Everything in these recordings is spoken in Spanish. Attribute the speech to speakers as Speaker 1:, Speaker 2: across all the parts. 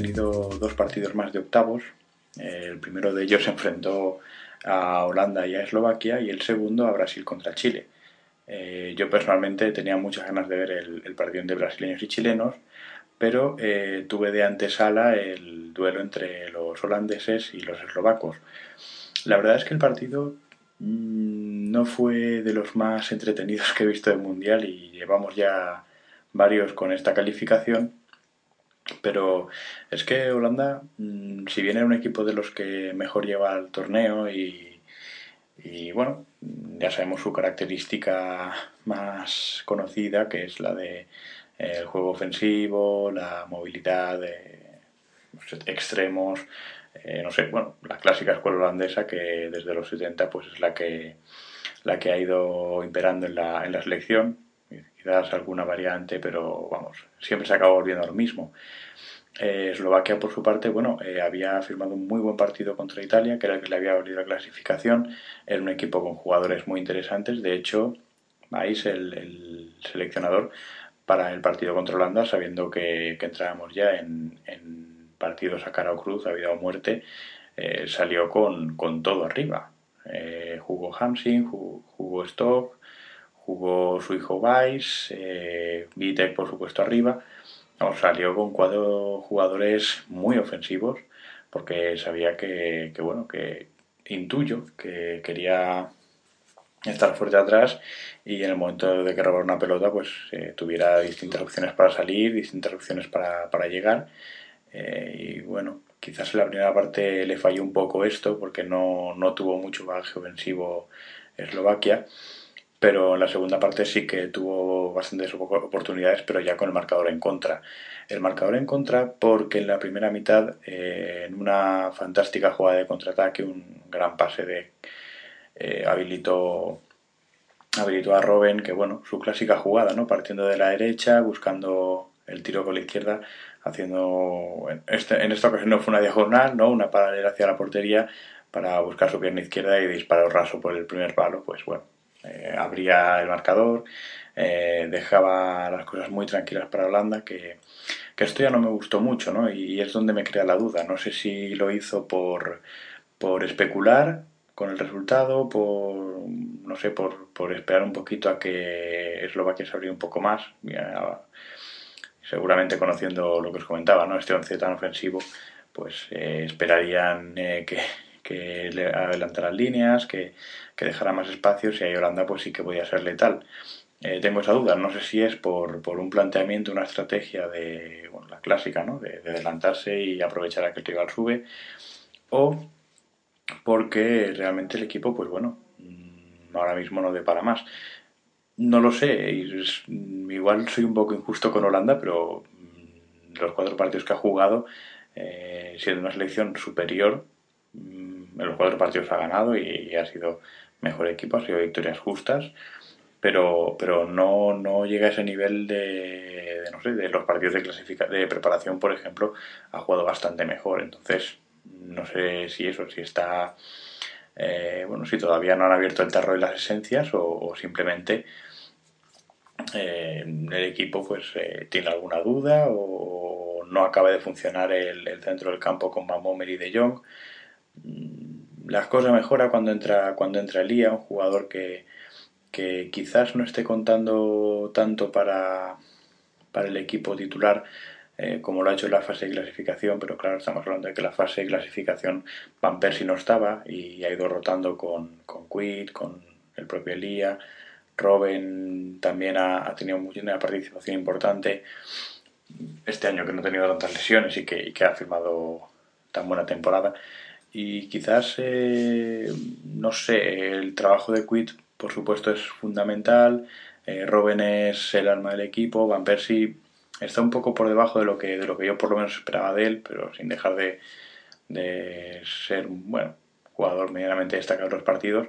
Speaker 1: tenido dos partidos más de octavos. El primero de ellos se enfrentó a Holanda y a Eslovaquia y el segundo a Brasil contra Chile. Eh, yo personalmente tenía muchas ganas de ver el, partido de brasileños y chilenos, pero eh, tuve de antesala el duelo entre los holandeses y los eslovacos. La verdad es que el partido mm, no fue de los más entretenidos que he visto del Mundial y llevamos ya varios con esta calificación. Pero es que Holanda, mm, si bien era un equipo de los que mejor lleva el torneo y, bueno, ya sabemos su característica más conocida, que es la de el juego ofensivo, la movilidad de extremos, eh, no sé, bueno, la clásica escuela holandesa que desde los 70 pues es la que, la que ha ido imperando en la, en la selección, quizás alguna variante, pero vamos, siempre se acaba volviendo lo mismo. Eh, Eslovaquia, por su parte, bueno, eh, había firmado un muy buen partido contra Italia, que era el que le había valido la clasificación. Era un equipo con jugadores muy interesantes. De hecho, vais el, el seleccionador para el partido contra Holanda, sabiendo que, entrábamos ya en, partidos a cara o cruz, a vida o muerte, eh, salió con, con, todo arriba. Jugó Hamsing, jugó, jugó, Stock, jugó su hijo Weiss, eh, Vitek, por supuesto, arriba. No, salió con cuatro jugadores muy ofensivos, porque sabía que, bueno, que intuyo que quería estar fuerte atrás y en el momento de que robara una pelota pues eh, tuviera distintas opciones para salir, distintas opciones para, para llegar eh, y bueno, quizás en la primera parte le falló un poco esto porque no, no tuvo mucho bagaje ofensivo Eslovaquia pero en la segunda parte sí que tuvo bastantes oportunidades pero ya con el marcador en contra el marcador en contra porque en la primera mitad eh, en una fantástica jugada de contraataque un gran pase de eh, habilitó, habilitó a Robin, que bueno, su clásica jugada, ¿no? Partiendo de la derecha, buscando el tiro con la izquierda, haciendo, en, este, en esta ocasión no fue una diagonal, ¿no? Una paralela hacia la portería para buscar su pierna izquierda y disparar raso por el primer palo, pues bueno, eh, abría el marcador, eh, dejaba las cosas muy tranquilas para Holanda, que, que esto ya no me gustó mucho, ¿no? Y es donde me crea la duda. No sé si lo hizo por, por especular con el resultado, por no sé, por, por esperar un poquito a que Eslovaquia se abriera un poco más. Seguramente conociendo lo que os comentaba, ¿no? Este once tan ofensivo, pues eh, esperarían eh, que, que le adelantaran líneas, que, que más espacios y ahí Holanda pues sí que podía ser letal. Eh, tengo esa duda, no sé si es por, por un planteamiento, una estrategia de bueno, la clásica, ¿no? de, de adelantarse y aprovechar a que el rival sube, o porque realmente el equipo, pues bueno, mm, ahora mismo no para más. No lo sé, igual soy un poco injusto con Holanda, pero mm, los cuatro partidos que ha jugado, eh, siendo una selección superior, mm, en los cuatro partidos ha ganado y, ha sido mejor equipo, ha sido victorias justas, pero, pero no, no llega a ese nivel de, no sé, de los partidos de, clasifica de preparación, por ejemplo, ha jugado bastante mejor. Entonces, no sé si eso, si está, eh, bueno, si todavía no han abierto el tarro de las esencias o, o simplemente eh, el equipo pues eh, tiene alguna duda o no acaba de funcionar el, el centro del campo con Mamomer y De Jong. Las cosas mejoran cuando entra, cuando entra Elía, un jugador que, que quizás no esté contando tanto para, para el equipo titular, eh, como lo ha hecho en la fase de clasificación, pero claro, estamos hablando de que la fase de clasificación Van Persie no estaba y ha ido rotando con, con Quid, con el propio Elía. Robin también ha, tenido una participación importante este año que no ha tenido tantas lesiones y que ha firmado tan buena temporada. Y quizás, eh, no sé, el trabajo de Quid, por supuesto, es fundamental. Eh, Robin es el alma del equipo. Van Persie está un poco por debajo de lo que, de lo que yo por lo menos esperaba de él, pero sin dejar de, de ser un bueno, jugador medianamente destacado en los partidos.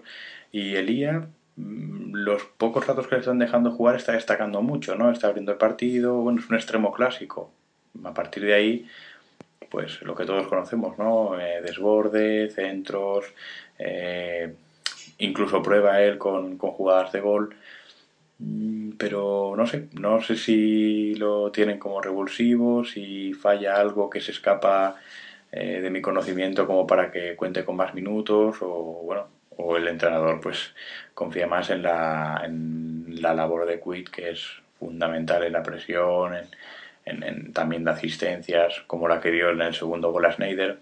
Speaker 1: Y Elía, mm, los pocos ratos que le están dejando jugar, está destacando mucho, ¿no? Está abriendo el partido, bueno, es un extremo clásico. A partir de ahí, pues lo que todos conocemos, ¿no? Eh, desborde, centros, eh, incluso prueba él con, con jugadas de gol Mm, pero no sé, no sé si lo tienen como revulsivo, si falla algo que se escapa eh, de mi conocimiento como para que cuente con más minutos o bueno, o el entrenador pues confía más en la, en la labor de Quid que es fundamental en la presión, en, también de asistencias, como la que dio en el segundo gol a Schneider.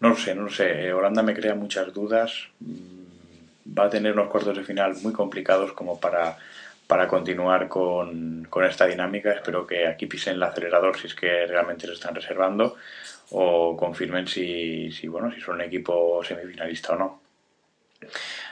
Speaker 1: No lo sé, no lo sé. Holanda me crea muchas dudas. Mm, va a tener unos cuartos de final muy complicados como para, para continuar con, con esta dinámica. Espero que aquí pisen el acelerador si es que realmente se están reservando o confirmen si, si, bueno, si son un equipo semifinalista o no.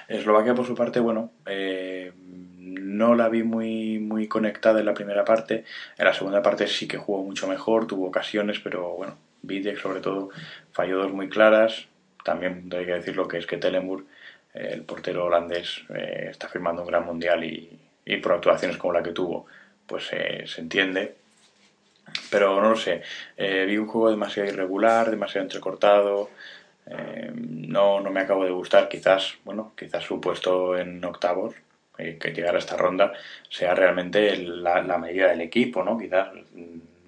Speaker 1: Eslovaquia, por su parte, bueno, eh, no la vi muy, muy conectada en la primera parte. En la segunda parte sí que jugó mucho mejor, tuvo ocasiones, pero bueno, Videk sobre todo falló dos muy claras. También hay que decir lo que es que Telemur, el portero holandés, eh, está firmando un gran mundial y, por actuaciones como la que tuvo, pues eh, se entiende. Pero no lo sé, eh, vi un juego demasiado irregular, demasiado entrecortado, no, no me acabo de gustar, quizás, bueno, quizás su puesto en octavos, que llegar a esta ronda sea realmente la, medida del equipo, ¿no? Quizás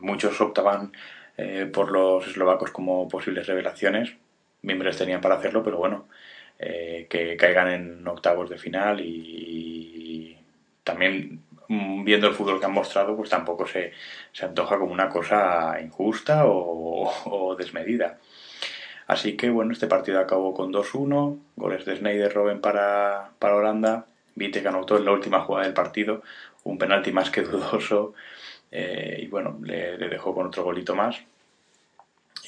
Speaker 1: muchos optaban eh, por los eslovacos como posibles revelaciones, miembros tenían para hacerlo, pero bueno, eh, que caigan en octavos de final y, también mm, viendo el fútbol que han mostrado, pues tampoco se, se antoja como una cosa injusta o, desmedida. Así que bueno, este partido acabó con 2-1, goles de Snyder Robben para, para Holanda Vite anotó en la última jugada del partido, un penalti más que dudoso, eh, y bueno, le, dejó con otro golito más.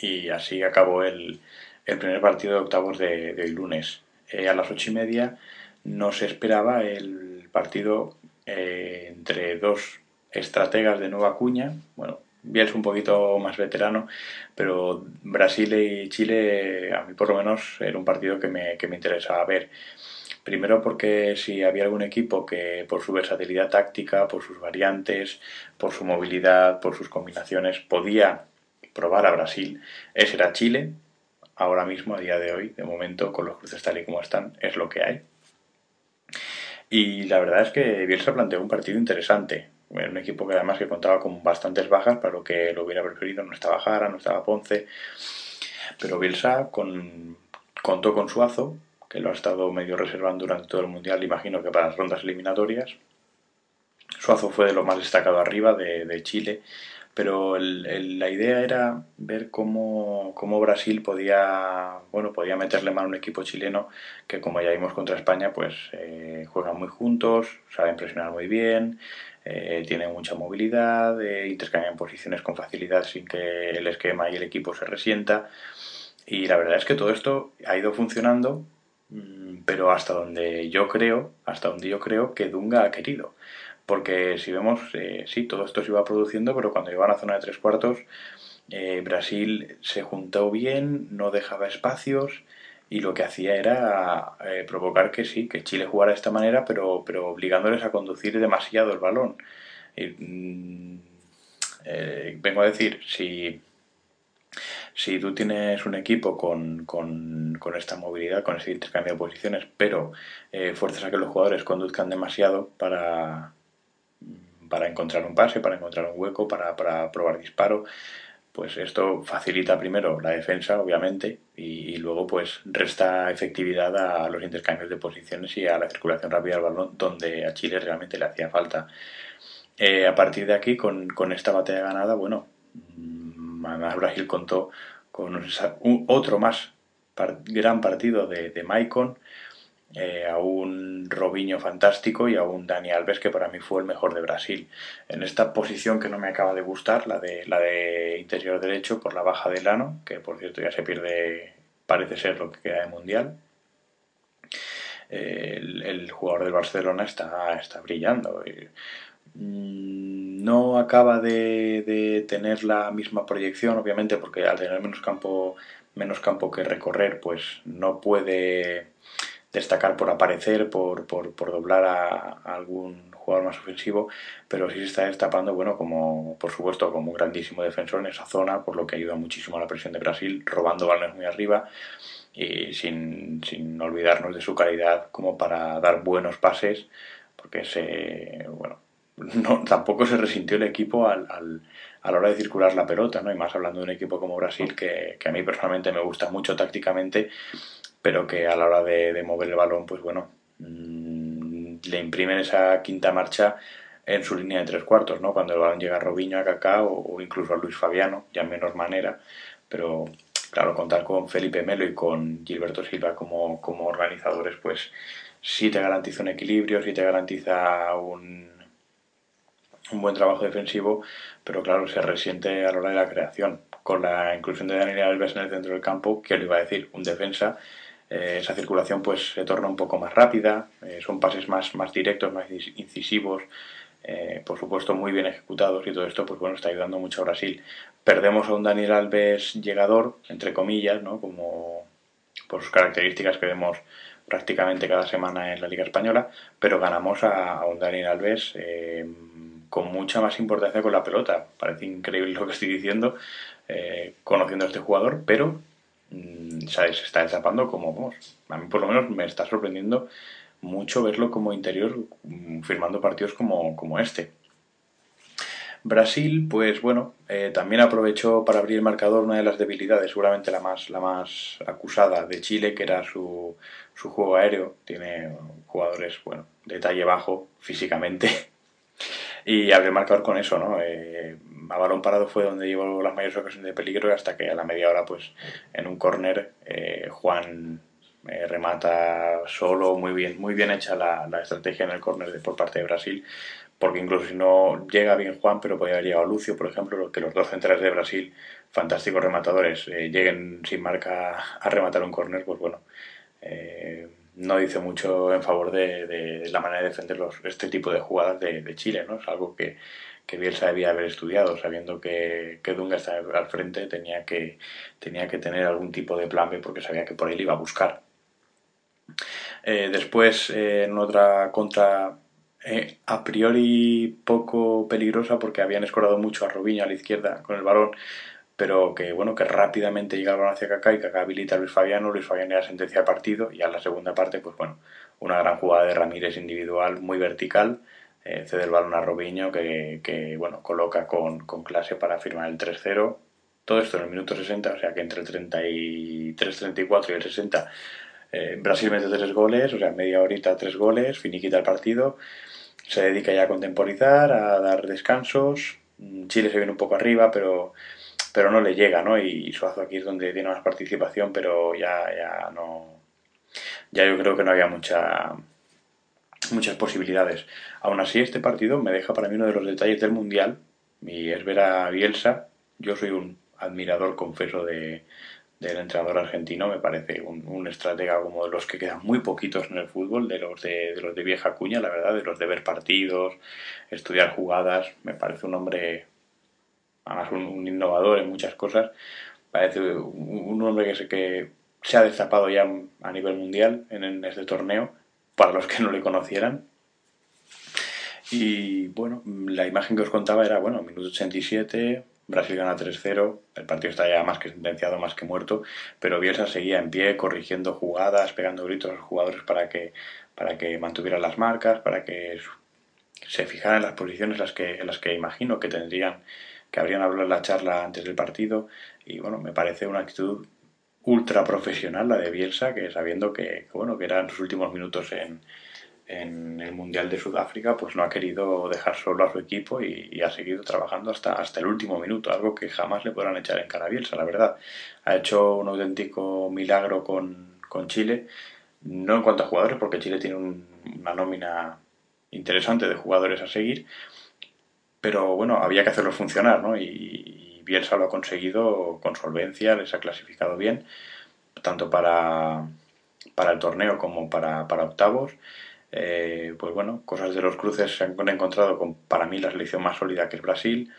Speaker 1: Y así acabó el, primer partido de octavos de, hoy lunes. Eh, a las ocho y media no se esperaba el partido eh, entre dos estrategas de Nueva Cuña. Bueno, Bielsa un poquito más veterano, pero Brasil y Chile, a mí por lo menos, era un partido que me, que me interesaba ver. Primero porque si había algún equipo que por su versatilidad táctica, por sus variantes, por su movilidad, por sus combinaciones, podía probar a Brasil, ese era Chile. Ahora mismo, a día de hoy, de momento, con los cruces tal y como están, es lo que hay. Y la verdad es que Bielsa planteó un partido interesante. Un equipo que además que contaba con bastantes bajas, para lo que lo hubiera preferido. No estaba Jara, no estaba Ponce. Pero Bielsa con, contó con Suazo, que lo ha estado medio reservando durante todo el Mundial, imagino que para las rondas eliminatorias. Suazo fue de lo más destacado arriba de, Chile, pero la idea era ver cómo, Brasil podía, bueno, podía meterle mano a un equipo chileno que, como ya vimos contra España, pues eh, juegan muy juntos, saben presionar muy bien, eh, tienen mucha movilidad, eh, intercambian posiciones con facilidad sin que el esquema y el equipo se resienta. Y la verdad es que todo esto ha ido funcionando Mm, pero hasta donde yo creo, hasta donde yo creo que Dunga ha querido. Porque si vemos, eh, sí, todo esto se iba produciendo, pero cuando iba a la zona de tres cuartos, eh, Brasil se juntó bien, no dejaba espacios y lo que hacía era eh, provocar que sí, que Chile jugara de esta manera, pero, pero obligándoles a conducir demasiado el balón. Mm, vengo a decir, si si tú tienes un equipo con, con, esta movilidad, con este intercambio de posiciones, pero fuerzas a que los jugadores conduzcan demasiado para, para encontrar un pase, para encontrar un hueco, para, para probar disparo, pues esto facilita primero la defensa, obviamente, y, luego pues resta efectividad a los intercambios de posiciones y a la circulación rápida del balón, donde a Chile realmente le hacía falta. Eh, a partir de aquí, con, con esta batalla ganada, bueno, además Brasil contó con otro más gran partido de, de Maicon, eh, a un Robinho fantástico y a un Dani Alves que para mí fue el mejor de Brasil. En esta posición que no me acaba de gustar, la de, la de interior derecho por la baja de Lano, que por cierto ya se pierde, parece ser lo que queda de Mundial. el, jugador del Barcelona está, está brillando. Mm, no acaba de, tener la misma proyección, obviamente, porque al tener menos campo, menos campo que recorrer, pues no puede destacar por aparecer, por, por, doblar a, algún jugador más ofensivo, pero sí se está destapando, bueno, como por supuesto como un grandísimo defensor en esa zona, por lo que ayuda muchísimo a la presión de Brasil, robando balones muy arriba y sin, sin olvidarnos de su calidad como para dar buenos pases porque se, bueno, no, tampoco se resintió el equipo al, a la hora de circular la pelota, ¿no? Y más hablando de un equipo como Brasil, que, a mí personalmente me gusta mucho tácticamente, pero que a la hora de, mover el balón, pues bueno, mm, le imprimen esa quinta marcha en su línea de tres cuartos, ¿no? Cuando el balón llega a Robinho, a Kaká o, incluso a Luis Fabiano, ya en menor manera, pero claro, contar con Felipe Melo y con Gilberto Silva como, como organizadores, pues sí te garantiza un equilibrio, sí te garantiza un, un buen trabajo defensivo, pero claro, se resiente a la hora de la creación. Con la inclusión de Daniel Alves en el centro del campo, que le iba a decir? Un defensa, eh, esa circulación pues se torna un poco más rápida, eh, son pases más, más directos, más incisivos, eh, por supuesto muy bien ejecutados y todo esto pues bueno está ayudando mucho a Brasil. Perdemos a un Daniel Alves llegador, entre comillas, ¿no? como por sus características que vemos prácticamente cada semana en la Liga Española, pero ganamos a, un Daniel Alves con mucha más importancia con la pelota. Parece increíble lo que estoy diciendo, conociendo a este jugador, pero mm, se está desapando como vamos. A mí por lo menos me está sorprendiendo mucho verlo como interior mm, firmando partidos como, como este. Brasil, pues bueno, eh, también aprovechó para abrir el marcador una de las debilidades, seguramente la más, la más acusada de Chile, que era su, su juego aéreo. Tiene jugadores, bueno, de talle bajo físicamente, y abrió el marcador con eso, ¿no? Eh, a balón parado fue donde llevó las mayores ocasiones de peligro hasta que a la media hora, pues en un córner, eh, Juan eh, remata solo, muy bien, muy bien hecha la, estrategia en el córner por parte de Brasil, porque incluso si no llega bien Juan, pero podría haber llegado Lucio, por ejemplo, que los dos centrales de Brasil, fantásticos rematadores, lleguen sin marca a rematar un córner, pues bueno no dice mucho en favor de, la manera de defender este tipo de jugadas de, Chile, ¿no? Es algo que, que Bielsa debía haber estudiado, sabiendo que, que Dunga está al frente, tenía que, tenía que tener algún tipo de plan B porque sabía que por le iba a buscar. Eh, después, eh, en otra contra eh, a priori poco peligrosa porque habían escorado mucho a Robinho a la izquierda con el balón, pero que bueno que rápidamente llega el balón hacia Kaká y Kaká habilita a Luis Fabiano, Luis Fabiano ya sentencia el partido y a la segunda parte pues bueno, una gran jugada de Ramírez individual muy vertical, eh, cede el balón a Robinho que, que bueno, coloca con, con, clase para firmar el 3-0, todo esto en el minuto 60, o sea que entre el 33-34 y el 60 eh, Brasil mete tres goles, o sea media horita tres goles, finiquita el partido, se dedica ya a contemporizar, a dar descansos, Chile se viene un poco arriba, pero pero no le llega, ¿no? Y Suazo aquí es donde tiene más participación, pero ya, ya no. Ya yo creo que no había mucha, muchas posibilidades. Aún así, este partido me deja para mí uno de los detalles del Mundial, y es ver a Bielsa. Yo soy un admirador, confeso, de, del entrenador argentino, me parece un, un, estratega como de los que quedan muy poquitos en el fútbol, de los de, de, los de vieja cuña, la verdad, de los de ver partidos, estudiar jugadas, me parece un hombre además un, innovador en muchas cosas. Parece un, hombre que se, que se ha destapado ya a nivel mundial en, este torneo, para los que no le conocieran. Y bueno, la imagen que os contaba era, bueno, minuto 87, Brasil gana 3-0, el partido está ya más que sentenciado, más que muerto, pero Bielsa seguía en pie, corrigiendo jugadas, pegando gritos a los jugadores para que, para que mantuvieran las marcas, para que se fijaran las posiciones las que, en las que imagino que tendrían que habrían hablado en la charla antes del partido y bueno, me parece una actitud ultra profesional la de Bielsa, que sabiendo que, bueno, que eran sus últimos minutos en, en, el Mundial de Sudáfrica, pues no ha querido dejar solo a su equipo y, ha seguido trabajando hasta, hasta el último minuto, algo que jamás le podrán echar en cara a Bielsa, la verdad. Ha hecho un auténtico milagro con, con Chile, no en cuanto a jugadores, porque Chile tiene una nómina interesante de jugadores a seguir, pero bueno, había que hacerlo funcionar, ¿no? Y, Bielsa lo ha conseguido con solvencia, les ha clasificado bien, tanto para, para el torneo como para, para octavos. Eh, pues bueno, cosas de los cruces se han encontrado con para mí la selección más sólida que es Brasil.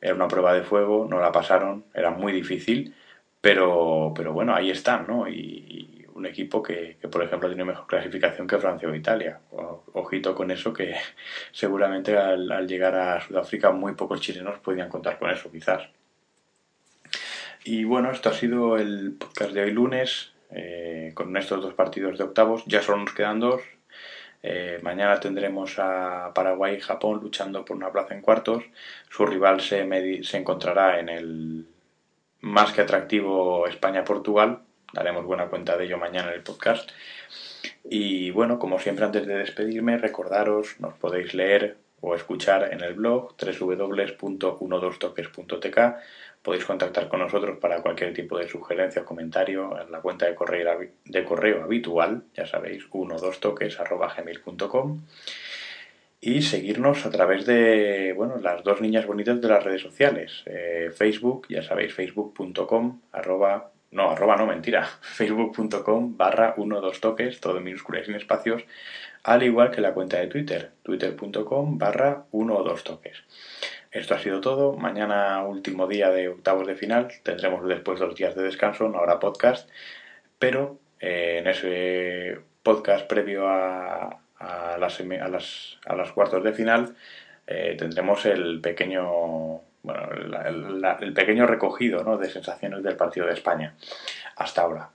Speaker 1: Era una prueba de fuego, no la pasaron, era muy difícil, pero, pero bueno, ahí están, ¿no? Y, un equipo que, por ejemplo, tiene mejor clasificación que Francia o Italia. ojito con eso, que seguramente al, llegar a Sudáfrica muy pocos chilenos podían contar con eso, quizás. Y bueno, esto ha sido el podcast de hoy lunes, eh, con estos dos partidos de octavos. Ya solo nos quedan dos. Eh, mañana tendremos a Paraguay y Japón luchando por una plaza en cuartos. Su rival se, se encontrará en el más que atractivo España-Portugal. Daremos buena cuenta de ello mañana en el podcast. Y bueno, como siempre antes de despedirme, recordaros, nos podéis leer o escuchar en el blog www.12toques.tk. Podéis contactar con nosotros para cualquier tipo de sugerencia o comentario en la cuenta de correo, de correo habitual, ya sabéis, 12toques.gmail.com y seguirnos a través de bueno, las dos niñas bonitas de las redes sociales. Eh, Facebook, ya sabéis, facebook.com, no, arroba no, mentira, facebook.com barra 12 toques, todo en minúsculas y sin espacios, al igual que la cuenta de Twitter, twitter.com barra 1 o 2 toques. Esto ha sido todo. Mañana, último día de octavos de final, tendremos después dos días de descanso, no habrá podcast, pero eh, en ese podcast previo a, a, las, a, las, a las cuartos de final eh, tendremos el pequeño bueno, el, el, el pequeño recogido ¿no? de sensaciones del partido de España hasta ahora.